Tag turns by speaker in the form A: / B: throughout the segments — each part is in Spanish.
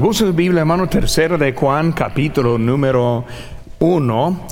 A: Busca Biblia, hermano, tercero de Juan, capítulo número 1.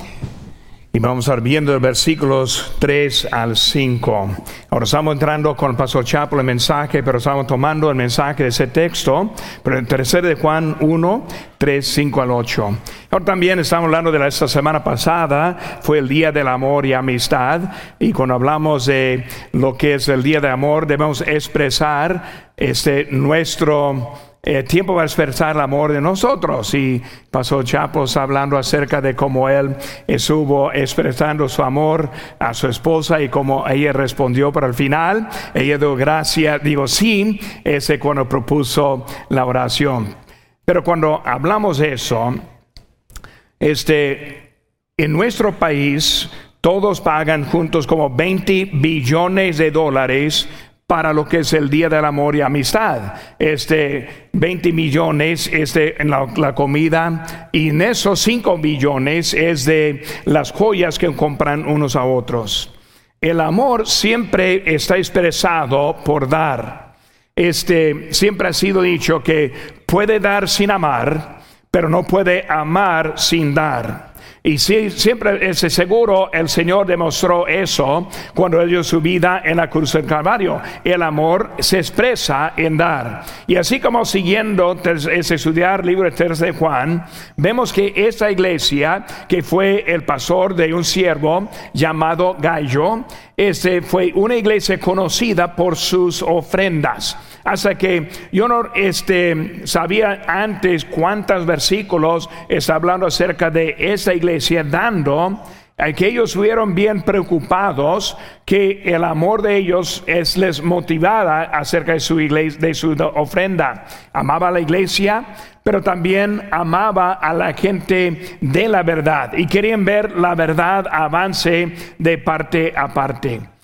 A: Y vamos a estar viendo los versículos 3 al 5. Ahora estamos entrando con el pastor Chapo el mensaje, pero estamos tomando el mensaje de ese texto. Pero el tercero de Juan 1, 3, 5 al 8. Ahora también estamos hablando de la, esta semana pasada, fue el Día del Amor y Amistad. Y cuando hablamos de lo que es el Día del Amor, debemos expresar este, nuestro eh, tiempo va a expresar el amor de nosotros. Y pasó Chapos hablando acerca de cómo él estuvo expresando su amor a su esposa y cómo ella respondió, pero al final ella dio gracia, digo sí, ese cuando propuso la oración. Pero cuando hablamos de eso, este, en nuestro país, todos pagan juntos como 20 billones de dólares para lo que es el Día del Amor y Amistad. Este 20 millones es de la, la, comida y en esos 5 millones es de las joyas que compran unos a otros. El amor siempre está expresado por dar. Este siempre ha sido dicho que puede dar sin amar, pero no puede amar sin dar. Y si, siempre ese seguro el Señor demostró eso cuando dio su vida en la cruz del Calvario. El amor se expresa en dar. Y así como siguiendo ese estudiar libro de Juan, vemos que esta iglesia, que fue el pastor de un siervo llamado Gallo, este fue una iglesia conocida por sus ofrendas hasta que yo no este, sabía antes cuántos versículos está hablando acerca de esa iglesia dando que ellos estuvieron bien preocupados que el amor de ellos es les motivada acerca de su iglesia, de su ofrenda. Amaba a la iglesia, pero también amaba a la gente de la verdad y querían ver la verdad avance de parte a parte.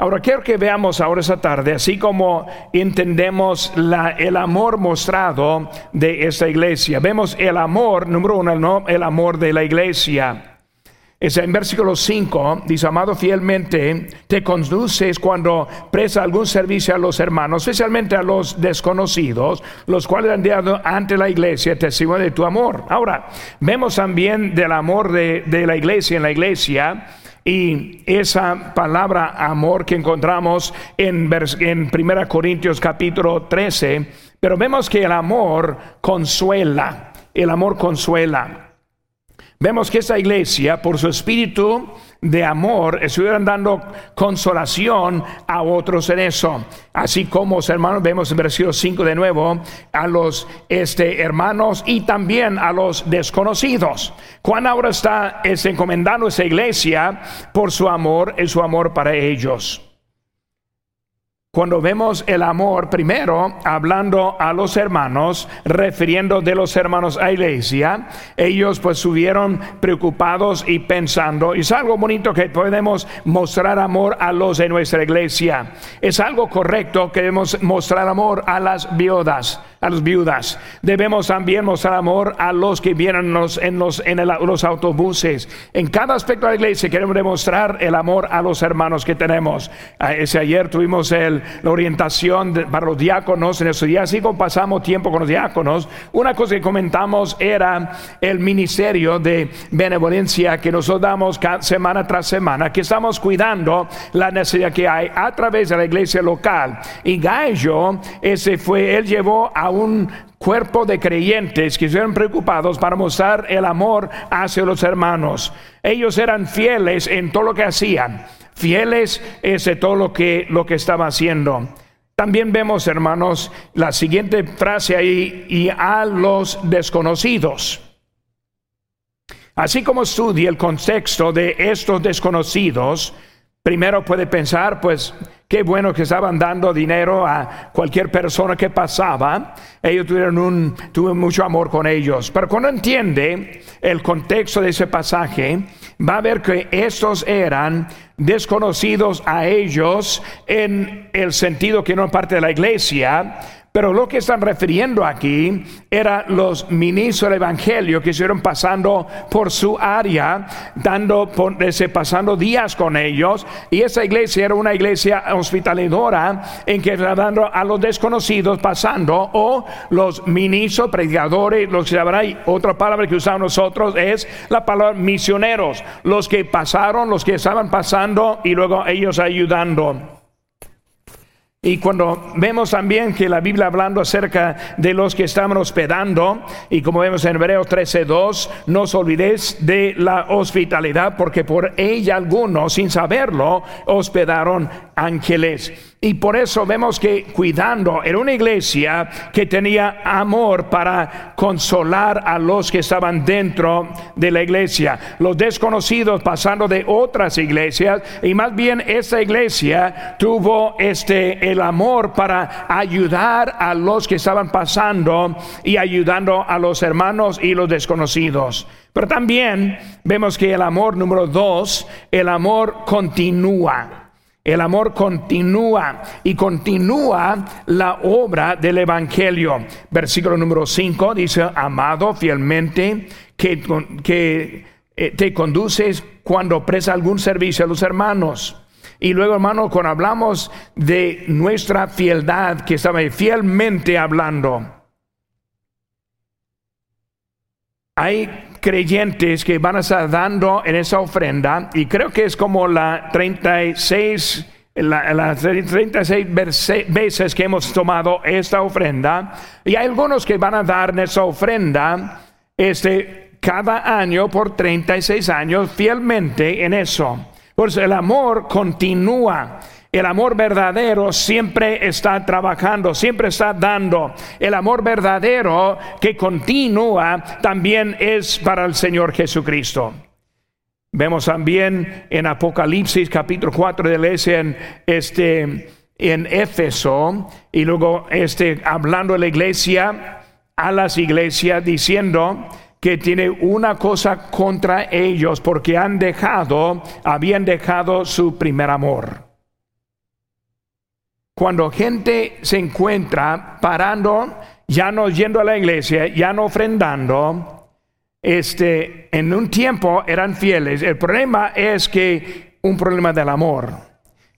A: Ahora quiero que veamos ahora esa tarde, así como entendemos el amor mostrado de esta iglesia. Vemos el amor, número uno, el amor de la iglesia. Es en versículo 5, dice, amado fielmente, te conduces cuando presta algún servicio a los hermanos, especialmente a los desconocidos, los cuales han dado ante la iglesia testimonio de tu amor. Ahora, vemos también del amor de la iglesia en la iglesia y esa palabra amor que encontramos en, en 1 Corintios capítulo 13, pero vemos que el amor consuela, el amor consuela. Vemos que esa iglesia, por su espíritu de amor, estuvieron dando consolación a otros en eso. Así como, hermanos, vemos en versículo 5 de nuevo a los este, hermanos y también a los desconocidos. Juan ahora está es, encomendando esa iglesia por su amor y su amor para ellos. Cuando vemos el amor, primero hablando a los hermanos, refiriendo de los hermanos a iglesia, ellos pues estuvieron preocupados y pensando, es algo bonito que podemos mostrar amor a los de nuestra iglesia. Es algo correcto que debemos mostrar amor a las viudas a las viudas. Debemos también mostrar amor a los que vienen en los, en, los autobuses. En cada aspecto de la iglesia queremos demostrar el amor a los hermanos que tenemos. Ese ayer tuvimos el, la orientación para los diáconos en esos días, así como pasamos tiempo con los diáconos. Una cosa que comentamos era el ministerio de benevolencia que nosotros damos semana tras semana, que estamos cuidando la necesidad que hay a través de la iglesia local. Y Gallo, ese fue, él llevó a un cuerpo de creyentes que estuvieron preocupados para mostrar el amor hacia los hermanos. Ellos eran fieles en todo lo que hacían, fieles en todo lo que, lo que estaba haciendo. También vemos, hermanos, la siguiente frase ahí, y a los desconocidos. Así como estudia el contexto de estos desconocidos, primero puede pensar, pues, Qué bueno que estaban dando dinero a cualquier persona que pasaba. Ellos tuvieron un, tuve mucho amor con ellos. Pero cuando entiende el contexto de ese pasaje, va a ver que estos eran desconocidos a ellos en el sentido que no parte de la iglesia, Pero lo que están refiriendo aquí era los ministros del Evangelio que estuvieron pasando por su área, dando, pasando días con ellos. Y esa iglesia era una iglesia hospitaladora en que dando a los desconocidos pasando, o los ministros, predicadores, los que habrá. Otra palabra que usamos nosotros es la palabra misioneros, los que pasaron, los que estaban pasando y luego ellos ayudando. Y cuando vemos también que la Biblia hablando acerca de los que estaban hospedando, y como vemos en Hebreos 13:2, no os olvidéis de la hospitalidad, porque por ella algunos, sin saberlo, hospedaron ángeles. Y por eso vemos que cuidando era una iglesia que tenía amor para consolar a los que estaban dentro de la iglesia, los desconocidos pasando de otras iglesias y más bien esta iglesia tuvo este el amor para ayudar a los que estaban pasando y ayudando a los hermanos y los desconocidos. Pero también vemos que el amor número dos, el amor continúa. El amor continúa y continúa la obra del Evangelio. Versículo número 5 dice, amado fielmente, que, eh, te conduces cuando presta algún servicio a los hermanos. Y luego, hermano, cuando hablamos de nuestra fieldad, que estaba fielmente hablando, hay creyentes que van a estar dando en esa ofrenda, y creo que es como la 36, las 36 veces que hemos tomado esta ofrenda, y hay algunos que van a dar en esa ofrenda este, cada año por 36 años fielmente en eso. Pues el amor continúa. El amor verdadero siempre está trabajando, siempre está dando. El amor verdadero que continúa también es para el Señor Jesucristo. Vemos también en Apocalipsis capítulo 4 de la en este en Éfeso y luego este hablando la iglesia a las iglesias diciendo que tiene una cosa contra ellos porque han dejado, habían dejado su primer amor. Cuando gente se encuentra parando, ya no yendo a la iglesia, ya no ofrendando, este, en un tiempo eran fieles. El problema es que un problema del amor.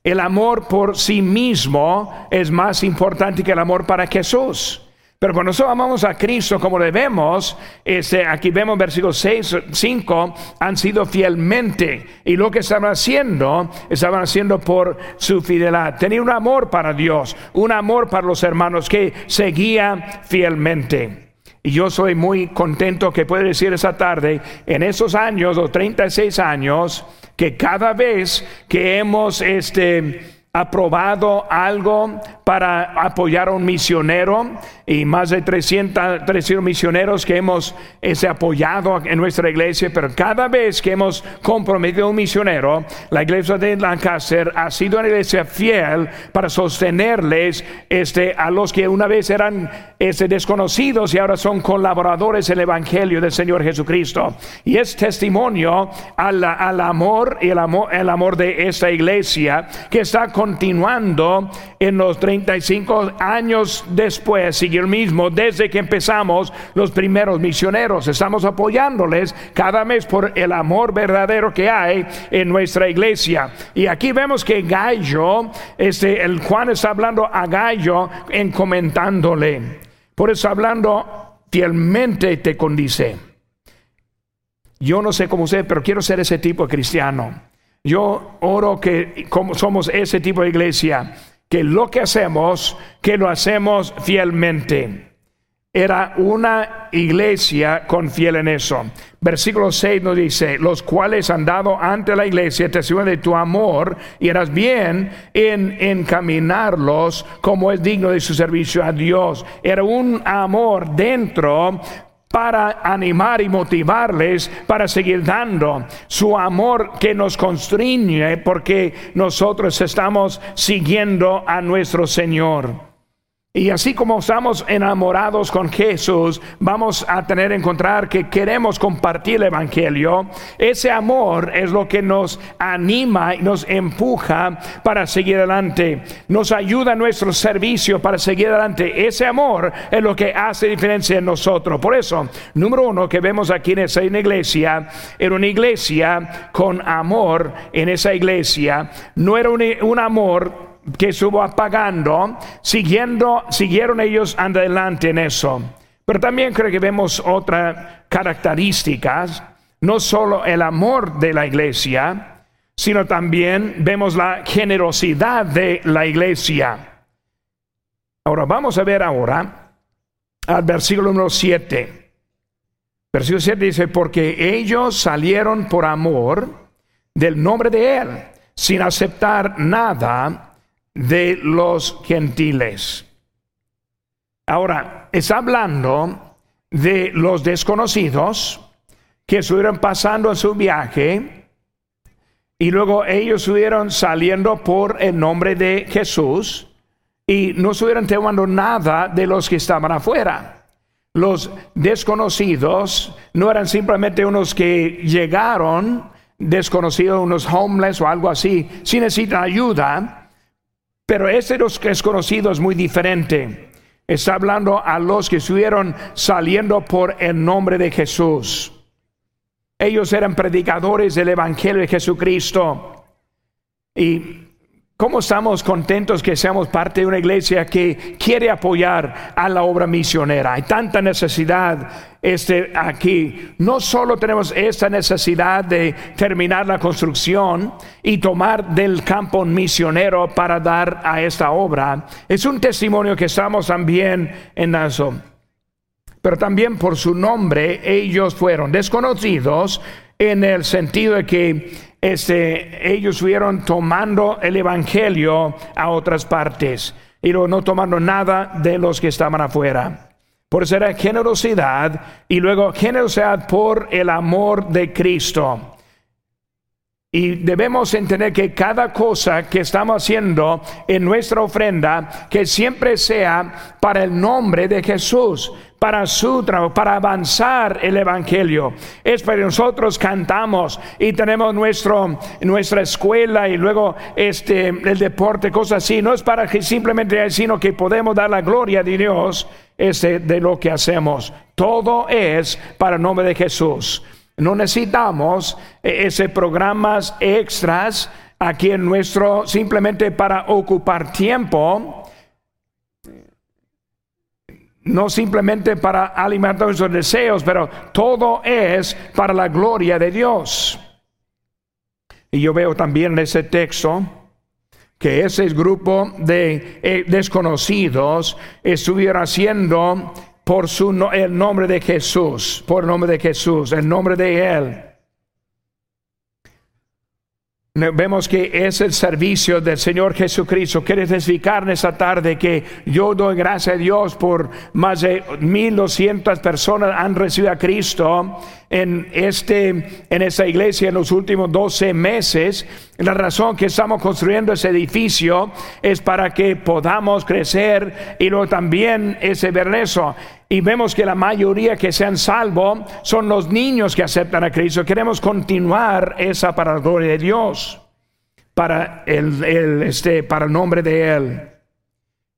A: El amor por sí mismo es más importante que el amor para Jesús. Pero cuando nosotros amamos a Cristo como debemos, este, aquí vemos versículo 6, 5, han sido fielmente. Y lo que estaban haciendo, estaban haciendo por su fidelidad. Tenía un amor para Dios, un amor para los hermanos que seguía fielmente. Y yo soy muy contento que puedo decir esa tarde, en esos años, los 36 años, que cada vez que hemos este, aprobado algo para apoyar a un misionero y más de 300, 300 misioneros que hemos ese, apoyado en nuestra iglesia, pero cada vez que hemos comprometido a un misionero, la iglesia de Lancaster ha sido una iglesia fiel para sostenerles este, a los que una vez eran este, desconocidos y ahora son colaboradores del Evangelio del Señor Jesucristo. Y es testimonio al, al amor y el amor, el amor de esta iglesia que está continuando en los 35 años después, sigue el mismo, desde que empezamos los primeros misioneros. Estamos apoyándoles cada mes por el amor verdadero que hay en nuestra iglesia. Y aquí vemos que Gallo, este, el Juan está hablando a Gallo en comentándole. Por eso hablando fielmente te condice. Yo no sé cómo usted, pero quiero ser ese tipo de cristiano yo oro que como somos ese tipo de iglesia, que lo que hacemos, que lo hacemos fielmente. Era una iglesia con en eso. Versículo 6 nos dice, los cuales han dado ante la iglesia testimonio de tu amor y eras bien en encaminarlos como es digno de su servicio a Dios. Era un amor dentro para animar y motivarles para seguir dando su amor que nos constriñe porque nosotros estamos siguiendo a nuestro Señor. Y así como estamos enamorados con Jesús, vamos a tener que encontrar que queremos compartir el Evangelio. Ese amor es lo que nos anima y nos empuja para seguir adelante. Nos ayuda en nuestro servicio para seguir adelante. Ese amor es lo que hace diferencia en nosotros. Por eso, número uno que vemos aquí en esa iglesia, era una iglesia con amor en esa iglesia. No era un amor que estuvo apagando, siguiendo, siguieron ellos adelante en eso. Pero también creo que vemos otras características, no solo el amor de la iglesia, sino también vemos la generosidad de la iglesia. Ahora vamos a ver ahora al versículo número 7. Versículo 7 dice, porque ellos salieron por amor del nombre de Él, sin aceptar nada de los gentiles. Ahora, está hablando de los desconocidos que estuvieron pasando en su viaje y luego ellos estuvieron saliendo por el nombre de Jesús y no estuvieron tomando nada de los que estaban afuera. Los desconocidos no eran simplemente unos que llegaron desconocidos, unos homeless o algo así, si necesitan ayuda pero ese los que es conocido es muy diferente. Está hablando a los que estuvieron saliendo por el nombre de Jesús. Ellos eran predicadores del Evangelio de Jesucristo. Y ¿Cómo estamos contentos que seamos parte de una iglesia que quiere apoyar a la obra misionera? Hay tanta necesidad este, aquí. No solo tenemos esta necesidad de terminar la construcción y tomar del campo misionero para dar a esta obra, es un testimonio que estamos también en eso. Pero también por su nombre ellos fueron desconocidos en el sentido de que este, ellos fueron tomando el Evangelio a otras partes y no tomando nada de los que estaban afuera. Por eso era generosidad y luego generosidad por el amor de Cristo. Y debemos entender que cada cosa que estamos haciendo en nuestra ofrenda, que siempre sea para el nombre de Jesús, para su para avanzar el Evangelio. Es para nosotros cantamos y tenemos nuestro, nuestra escuela y luego este, el deporte, cosas así. No es para que simplemente, sino que podemos dar la gloria de Dios este, de lo que hacemos. Todo es para el nombre de Jesús. No necesitamos eh, ese programas extras aquí en nuestro, simplemente para ocupar tiempo no simplemente para alimentar nuestros deseos, pero todo es para la gloria de Dios. Y yo veo también en ese texto que ese grupo de eh, desconocidos estuviera haciendo por su, el nombre de Jesús, por el nombre de Jesús, el nombre de Él. Vemos que es el servicio del Señor Jesucristo. Quiere testificar esta tarde que yo doy gracias a Dios por más de 1200 personas han recibido a Cristo en, este, en esta iglesia en los últimos 12 meses. La razón que estamos construyendo ese edificio es para que podamos crecer y luego también ese ver eso. Y vemos que la mayoría que se han salvo son los niños que aceptan a Cristo. Queremos continuar esa para la gloria de Dios, para el, el este, para el nombre de Él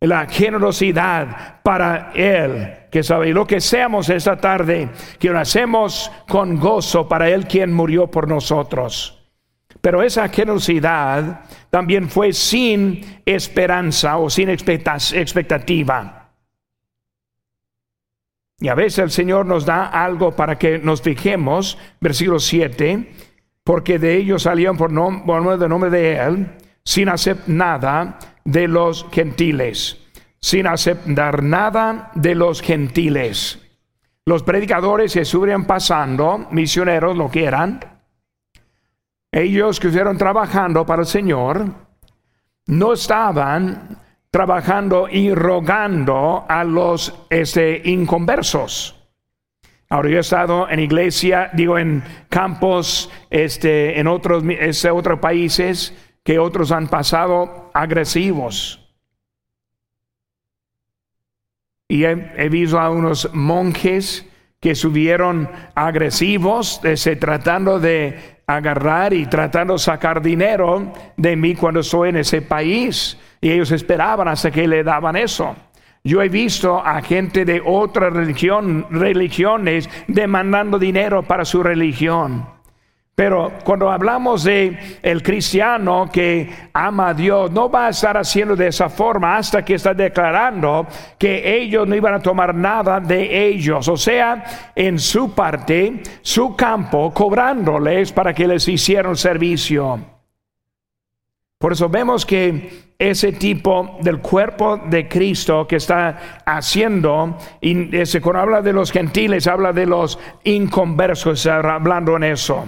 A: la generosidad para Él, que sabe, y lo que seamos esta tarde, que lo hacemos con gozo para Él quien murió por nosotros. Pero esa generosidad también fue sin esperanza o sin expectativa. Y a veces el Señor nos da algo para que nos fijemos, versículo 7, porque de ellos salieron por, nombre, de nombre de Él, sin hacer nada de los gentiles, sin aceptar nada de los gentiles. Los predicadores que estuvieron pasando, misioneros, lo que eran, ellos que estuvieron trabajando para el Señor, no estaban trabajando y rogando a los este, inconversos. Ahora yo he estado en iglesia, digo en campos, este, en otros, este, otros países, que otros han pasado agresivos. Y he, visto a unos monjes que subieron agresivos, ese, tratando de agarrar y tratando de sacar dinero de mí cuando estoy en ese país. Y ellos esperaban hasta que le daban eso. Yo he visto a gente de otras religiones demandando dinero para su religión. Pero cuando hablamos de el cristiano que ama a Dios, no va a estar haciendo de esa forma hasta que está declarando que ellos no iban a tomar nada de ellos, o sea, en su parte, su campo, cobrándoles para que les hicieran servicio. Por eso vemos que ese tipo del cuerpo de Cristo que está haciendo, y ese, cuando habla de los gentiles, habla de los inconversos, hablando en eso.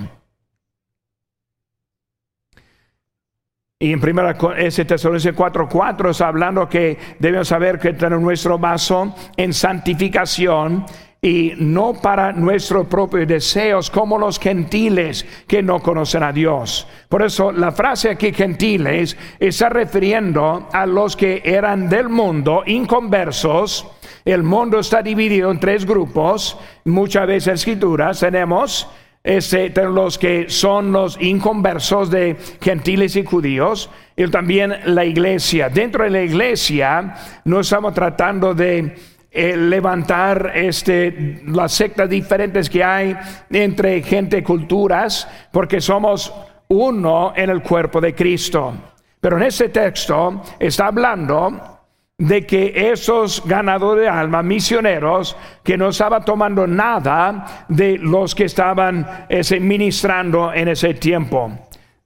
A: Y en primera, ese Tesalonicenses 4:4 está hablando que debemos saber que tenemos nuestro vaso en santificación y no para nuestros propios deseos como los gentiles que no conocen a Dios. Por eso la frase aquí gentiles está refiriendo a los que eran del mundo, inconversos. El mundo está dividido en tres grupos. Muchas veces escrituras tenemos este, los que son los inconversos de gentiles y judíos, y también la iglesia. Dentro de la iglesia no estamos tratando de eh, levantar este, las sectas diferentes que hay entre gente y culturas, porque somos uno en el cuerpo de Cristo. Pero en este texto está hablando de que esos ganadores de alma, misioneros, que no estaban tomando nada de los que estaban ese, ministrando en ese tiempo.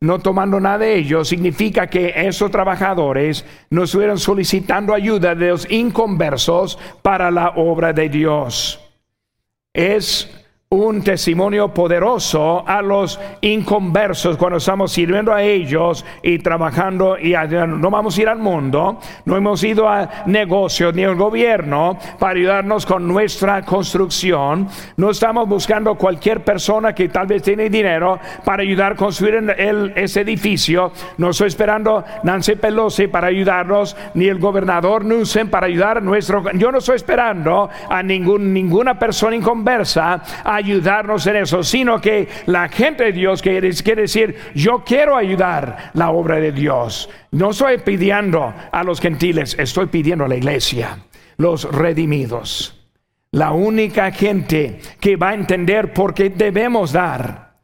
A: No tomando nada de ellos significa que esos trabajadores no estuvieron solicitando ayuda de los inconversos para la obra de Dios. Es un testimonio poderoso a los inconversos cuando estamos sirviendo a ellos y trabajando y no vamos a ir al mundo, no hemos ido a negocios ni al gobierno para ayudarnos con nuestra construcción, no estamos buscando cualquier persona que tal vez tiene dinero para ayudar a construir el, ese edificio, no estoy esperando Nancy Pelosi para ayudarnos ni el gobernador Newsom para ayudar a nuestro, yo no estoy esperando a ningún, ninguna persona inconversa a ayudarnos en eso, sino que la gente de Dios quiere, decir, yo quiero ayudar la obra de Dios. No estoy pidiendo a los gentiles, estoy pidiendo a la iglesia, los redimidos. La única gente que va a entender por qué debemos dar.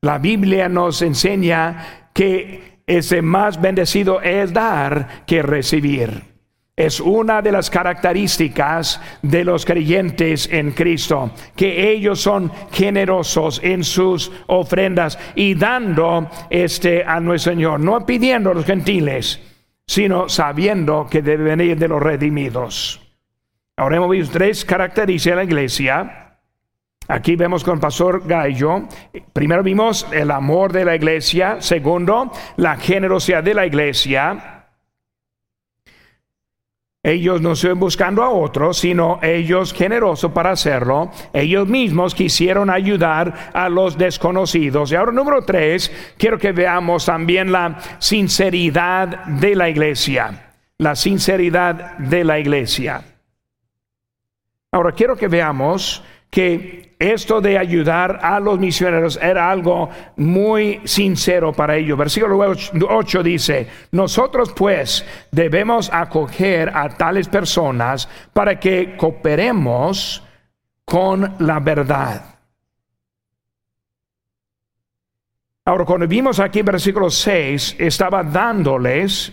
A: La Biblia nos enseña que ese más bendecido es dar que recibir. Es una de las características de los creyentes en Cristo, que ellos son generosos en sus ofrendas y dando este a nuestro Señor, no pidiendo a los gentiles, sino sabiendo que debe venir de los redimidos. Ahora hemos visto tres características de la iglesia. Aquí vemos con pastor Gallo. Primero vimos el amor de la iglesia. Segundo, la generosidad de la iglesia. Ellos no están buscando a otros, sino ellos generosos para hacerlo. Ellos mismos quisieron ayudar a los desconocidos. Y ahora número tres, quiero que veamos también la sinceridad de la iglesia. La sinceridad de la iglesia. Ahora quiero que veamos que esto de ayudar a los misioneros era algo muy sincero para ellos. Versículo 8 dice, nosotros pues debemos acoger a tales personas para que cooperemos con la verdad. Ahora, cuando vimos aquí versículo 6, estaba dándoles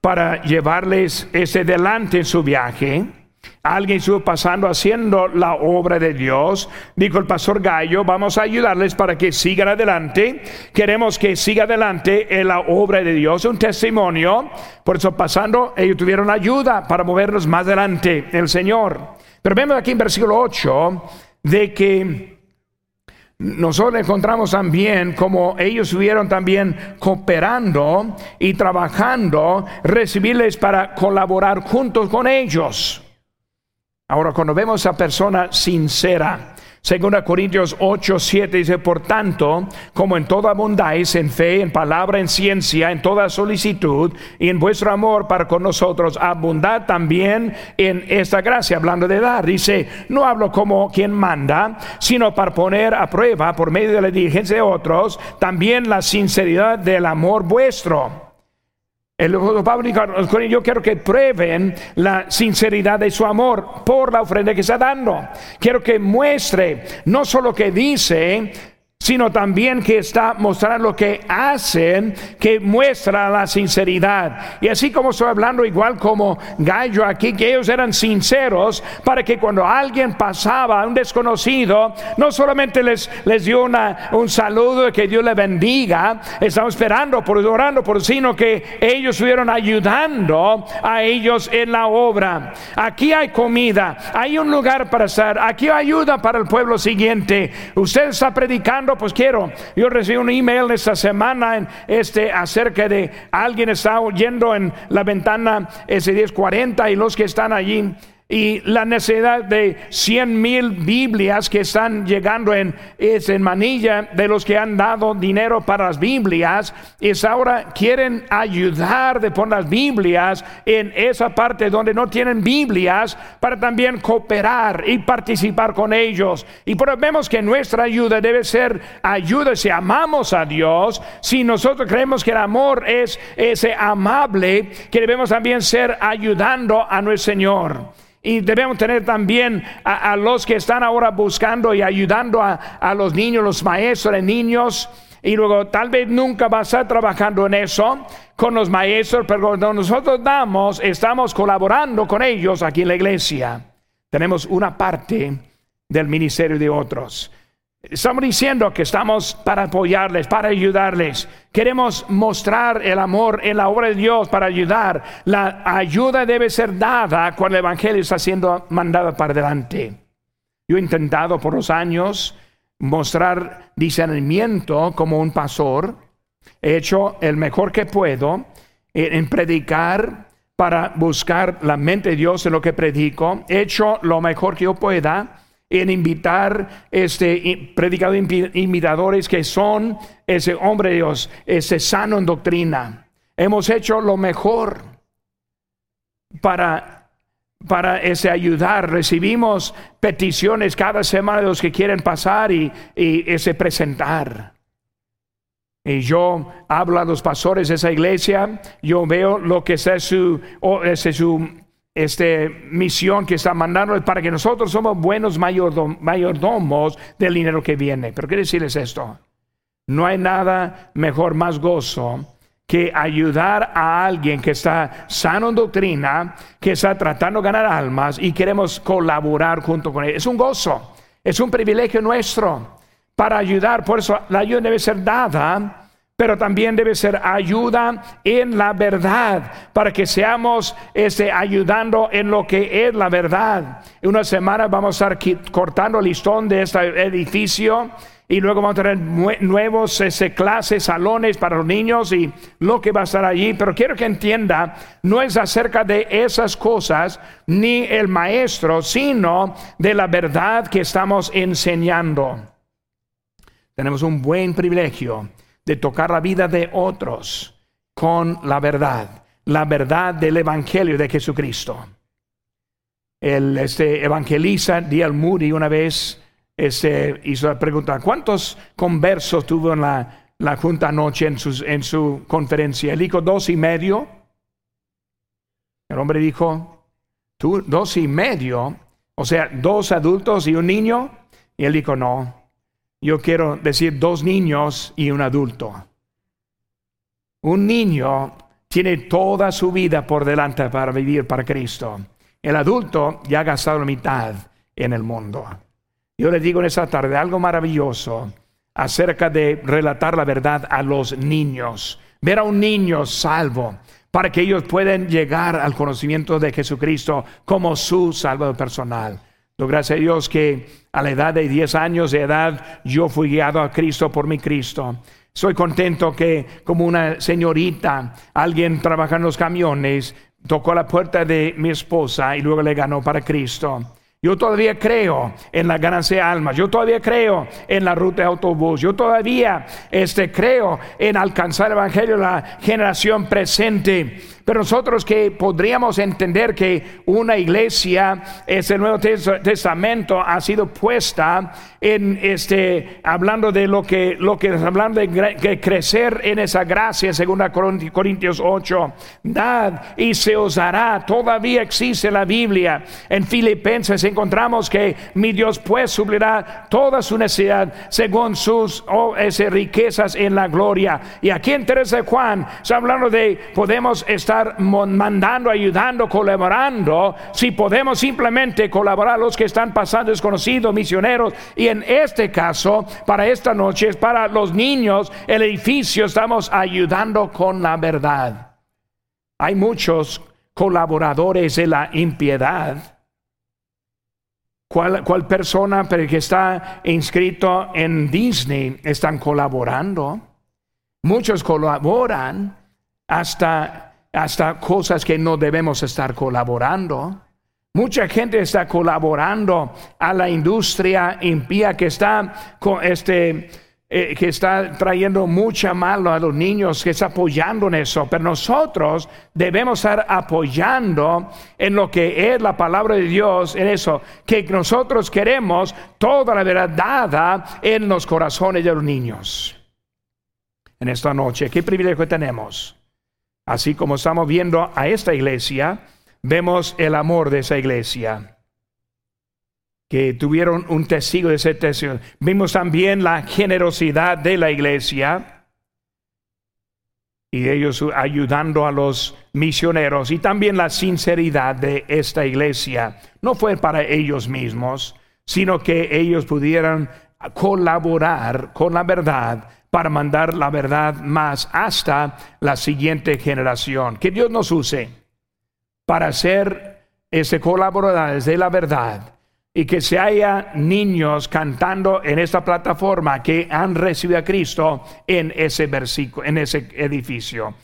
A: para llevarles ese delante en su viaje Alguien estuvo pasando haciendo la obra de Dios. Dijo el pastor Gallo, vamos a ayudarles para que sigan adelante. Queremos que siga adelante en la obra de Dios. Un testimonio. Por eso pasando, ellos tuvieron ayuda para movernos más adelante el Señor. Pero vemos aquí en versículo 8 de que nosotros encontramos también como ellos estuvieron también cooperando y trabajando, recibirles para colaborar juntos con ellos. Ahora, cuando vemos a persona sincera, Segunda Corintios 8, 7 dice, por tanto, como en toda abundáis en fe, en palabra, en ciencia, en toda solicitud y en vuestro amor para con nosotros, abundad también en esta gracia, hablando de dar. Dice, no hablo como quien manda, sino para poner a prueba por medio de la diligencia de otros, también la sinceridad del amor vuestro el Pablo dijo, yo quiero que prueben la sinceridad de su amor por la ofrenda que está dando. Quiero que muestre no solo que dice, sino también que está mostrando lo que hacen, que muestra la sinceridad. Y así como estoy hablando igual como Gallo aquí, que ellos eran sinceros para que cuando alguien pasaba, un desconocido, no solamente les, les dio una, un saludo que Dios le bendiga, estamos esperando, por orando por, sino que ellos estuvieron ayudando a ellos en la obra. Aquí hay comida, hay un lugar para estar, aquí hay ayuda para el pueblo siguiente. Usted está predicando pues quiero. Yo recibí un email esta semana en este, acerca de alguien está oyendo en la ventana ese 1040 y los que están allí y la necesidad de 100 mil Biblias que están llegando en, en Manilla, de los que han dado dinero para las Biblias, es ahora quieren ayudar de poner las Biblias en esa parte donde no tienen Biblias para también cooperar y participar con ellos. Y pero vemos que nuestra ayuda debe ser ayuda si amamos a Dios, si nosotros creemos que el amor es ese amable, que debemos también ser ayudando a nuestro Señor. Y debemos tener también a, los que están ahora buscando y ayudando a, a, los niños, los maestros de niños. Y luego tal vez nunca va a estar trabajando en eso con los maestros, pero cuando nosotros damos, estamos colaborando con ellos aquí en la iglesia. Tenemos una parte del ministerio de otros. Estamos diciendo que estamos para apoyarles, para ayudarles. Queremos mostrar el amor en la obra de Dios para ayudar. La ayuda debe ser dada cuando el Evangelio está siendo mandado para adelante. Yo he intentado por los años mostrar discernimiento como un pastor. He hecho el mejor que puedo en predicar para buscar la mente de Dios en lo que predico. He hecho lo mejor que yo pueda en invitar este predicadores imitadores que son ese hombre de Dios, ese sano en doctrina. Hemos hecho lo mejor para para ese ayudar. Recibimos peticiones cada semana de los que quieren pasar y, ese presentar. Y yo hablo a los pastores de esa iglesia, yo veo lo que es su, ese su este, misión que está mandando para que nosotros somos buenos mayordomos del dinero que viene. Pero quiero decirles esto, no hay nada mejor, más gozo que ayudar a alguien que está sano en doctrina, que está tratando de ganar almas y queremos colaborar junto con él. Es un gozo, es un privilegio nuestro para ayudar. Por eso la ayuda debe ser dada pero también debe ser ayuda en la verdad, para que seamos este, ayudando en lo que es la verdad. En una semana vamos a estar cortando el listón de este edificio y luego vamos a tener nuevos ese, clases, salones para los niños y lo que va a estar allí. Pero quiero que entienda, no es acerca de esas cosas ni el maestro, sino de la verdad que estamos enseñando. Tenemos un buen privilegio de tocar la vida de otros con la verdad, la verdad del Evangelio de Jesucristo. El este, evangelista D.L. Moody una vez este, hizo la pregunta, ¿cuántos conversos tuvo en la, la junta anoche en, en su conferencia? Él dijo dos y medio. El hombre dijo, ¿tú dos y medio? O sea, dos adultos y un niño. Y él dijo, no, yo quiero decir dos niños y un adulto. Un niño tiene toda su vida por delante para vivir para Cristo. El adulto ya ha gastado la mitad en el mundo. Yo le digo en esta tarde algo maravilloso acerca de relatar la verdad a los niños. Ver a un niño salvo para que ellos puedan llegar al conocimiento de Jesucristo como su salvador personal gracias a Dios que a la edad de 10 años de edad yo fui guiado a Cristo por mi Cristo. Soy contento que como una señorita, alguien trabaja en los camiones, tocó la puerta de mi esposa y luego le ganó para Cristo. Yo todavía creo en la ganancia de almas. Yo todavía creo en la ruta de autobús. Yo todavía este, creo en alcanzar el evangelio de la generación presente. Pero nosotros que podríamos entender que una iglesia, este Nuevo Testamento ha sido puesta en este, hablando de lo que, lo que hablando de crecer en esa gracia, según Corintios 8, dad y se os hará. Todavía existe la Biblia. En Filipenses encontramos que mi Dios pues suplirá toda su necesidad según sus oh, riquezas en la gloria. Y aquí en Teresa Juan está hablando de podemos estar mandando, ayudando, colaborando, si podemos simplemente colaborar los que están pasando desconocidos, misioneros, y en este caso, para esta noche, para los niños, el edificio estamos ayudando con la verdad. Hay muchos colaboradores de la impiedad. ¿Cuál, cuál persona que está inscrito en Disney están colaborando? Muchos colaboran hasta hasta cosas que no debemos estar colaborando. Mucha gente está colaborando a la industria impía que está, este, eh, que está trayendo mucha mal a los niños, que está apoyando en eso. Pero nosotros debemos estar apoyando en lo que es la palabra de Dios, en eso, que nosotros queremos toda la verdad dada en los corazones de los niños. En esta noche, ¿qué privilegio tenemos? Así como estamos viendo a esta iglesia, vemos el amor de esa iglesia, que tuvieron un testigo de ese testigo. Vimos también la generosidad de la iglesia y ellos ayudando a los misioneros y también la sinceridad de esta iglesia. No fue para ellos mismos, sino que ellos pudieran colaborar con la verdad para mandar la verdad más hasta la siguiente generación. Que Dios nos use para ser ese colaboradores de la verdad y que se haya niños cantando en esta plataforma que han recibido a Cristo en ese versículo, en ese edificio.